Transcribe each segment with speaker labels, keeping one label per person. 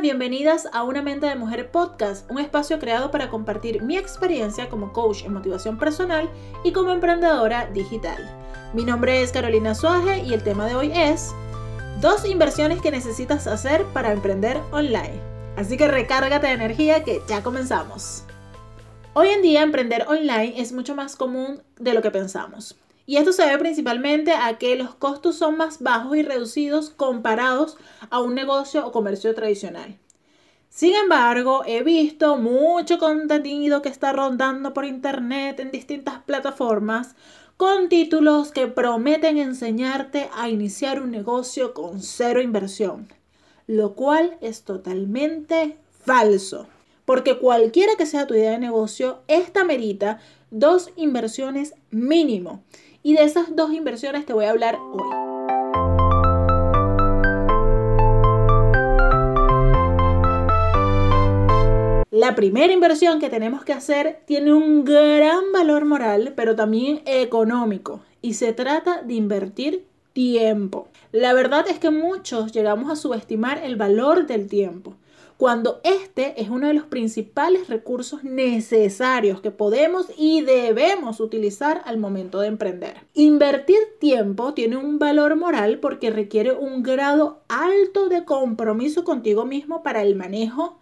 Speaker 1: Bienvenidas a Una Mente de Mujer Podcast, un espacio creado para compartir mi experiencia como coach en motivación personal y como emprendedora digital. Mi nombre es Carolina Suaje y el tema de hoy es dos inversiones que necesitas hacer para emprender online. Así que recárgate de energía que ya comenzamos. Hoy en día emprender online es mucho más común de lo que pensamos. Y esto se debe principalmente a que los costos son más bajos y reducidos comparados a un negocio o comercio tradicional. Sin embargo, he visto mucho contenido que está rondando por internet en distintas plataformas con títulos que prometen enseñarte a iniciar un negocio con cero inversión, lo cual es totalmente falso. Porque cualquiera que sea tu idea de negocio, esta merita dos inversiones mínimo. Y de esas dos inversiones te voy a hablar hoy. La primera inversión que tenemos que hacer tiene un gran valor moral, pero también económico, y se trata de invertir tiempo. La verdad es que muchos llegamos a subestimar el valor del tiempo cuando este es uno de los principales recursos necesarios que podemos y debemos utilizar al momento de emprender. Invertir tiempo tiene un valor moral porque requiere un grado alto de compromiso contigo mismo para el manejo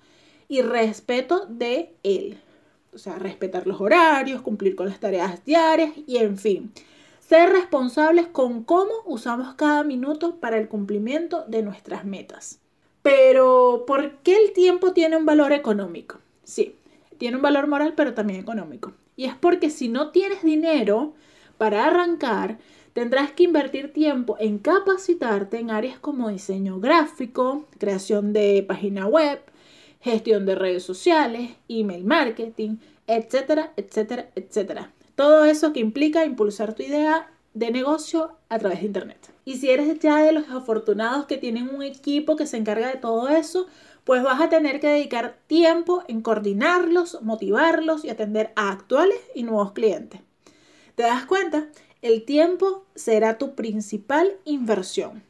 Speaker 1: y respeto de él. O sea, respetar los horarios, cumplir con las tareas diarias y en fin. Ser responsables con cómo usamos cada minuto para el cumplimiento de nuestras metas. Pero, ¿por qué el tiempo tiene un valor económico? Sí, tiene un valor moral, pero también económico. Y es porque si no tienes dinero para arrancar, tendrás que invertir tiempo en capacitarte en áreas como diseño gráfico, creación de página web, gestión de redes sociales, email marketing, etcétera, etcétera, etcétera. Todo eso que implica impulsar tu idea de negocio a través de Internet. Y si eres ya de los afortunados que tienen un equipo que se encarga de todo eso, pues vas a tener que dedicar tiempo en coordinarlos, motivarlos y atender a actuales y nuevos clientes. ¿Te das cuenta? El tiempo será tu principal inversión.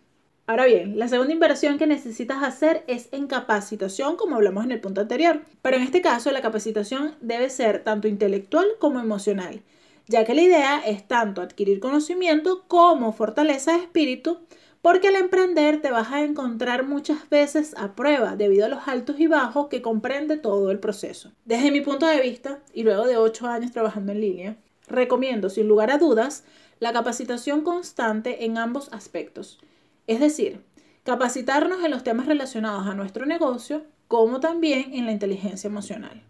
Speaker 1: Ahora bien, la segunda inversión que necesitas hacer es en capacitación, como hablamos en el punto anterior. Pero en este caso, la capacitación debe ser tanto intelectual como emocional ya que la idea es tanto adquirir conocimiento como fortaleza de espíritu, porque al emprender te vas a encontrar muchas veces a prueba debido a los altos y bajos que comprende todo el proceso. Desde mi punto de vista, y luego de 8 años trabajando en línea, recomiendo sin lugar a dudas la capacitación constante en ambos aspectos. Es decir, capacitarnos en los temas relacionados a nuestro negocio, como también en la inteligencia emocional.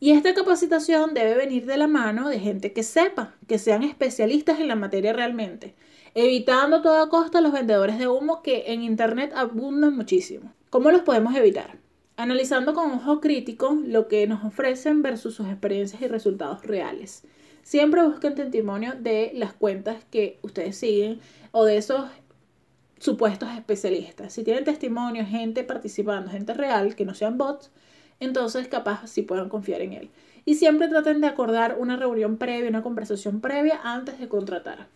Speaker 1: Y esta capacitación debe venir de la mano de gente que sepa, que sean especialistas en la materia realmente, evitando a toda costa los vendedores de humo que en Internet abundan muchísimo. ¿Cómo los podemos evitar? Analizando con ojo crítico lo que nos ofrecen versus sus experiencias y resultados reales. Siempre busquen testimonio de las cuentas que ustedes siguen o de esos supuestos especialistas. Si tienen testimonio, gente participando, gente real, que no sean bots, entonces capaz si puedan confiar en él. Y siempre traten de acordar una reunión previa, una conversación previa antes de contratar.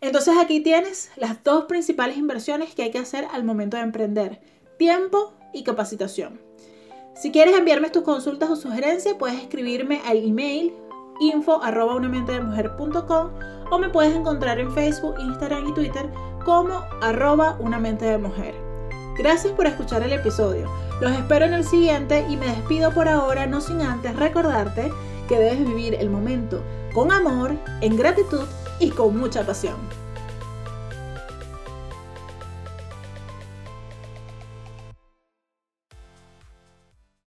Speaker 1: Entonces aquí tienes las dos principales inversiones que hay que hacer al momento de emprender, tiempo y capacitación. Si quieres enviarme tus consultas o sugerencias, puedes escribirme al email info arroba o me puedes encontrar en Facebook, Instagram y Twitter como arroba una mente de mujer. Gracias por escuchar el episodio. Los espero en el siguiente y me despido por ahora no sin antes recordarte que debes vivir el momento con amor, en gratitud y con mucha pasión.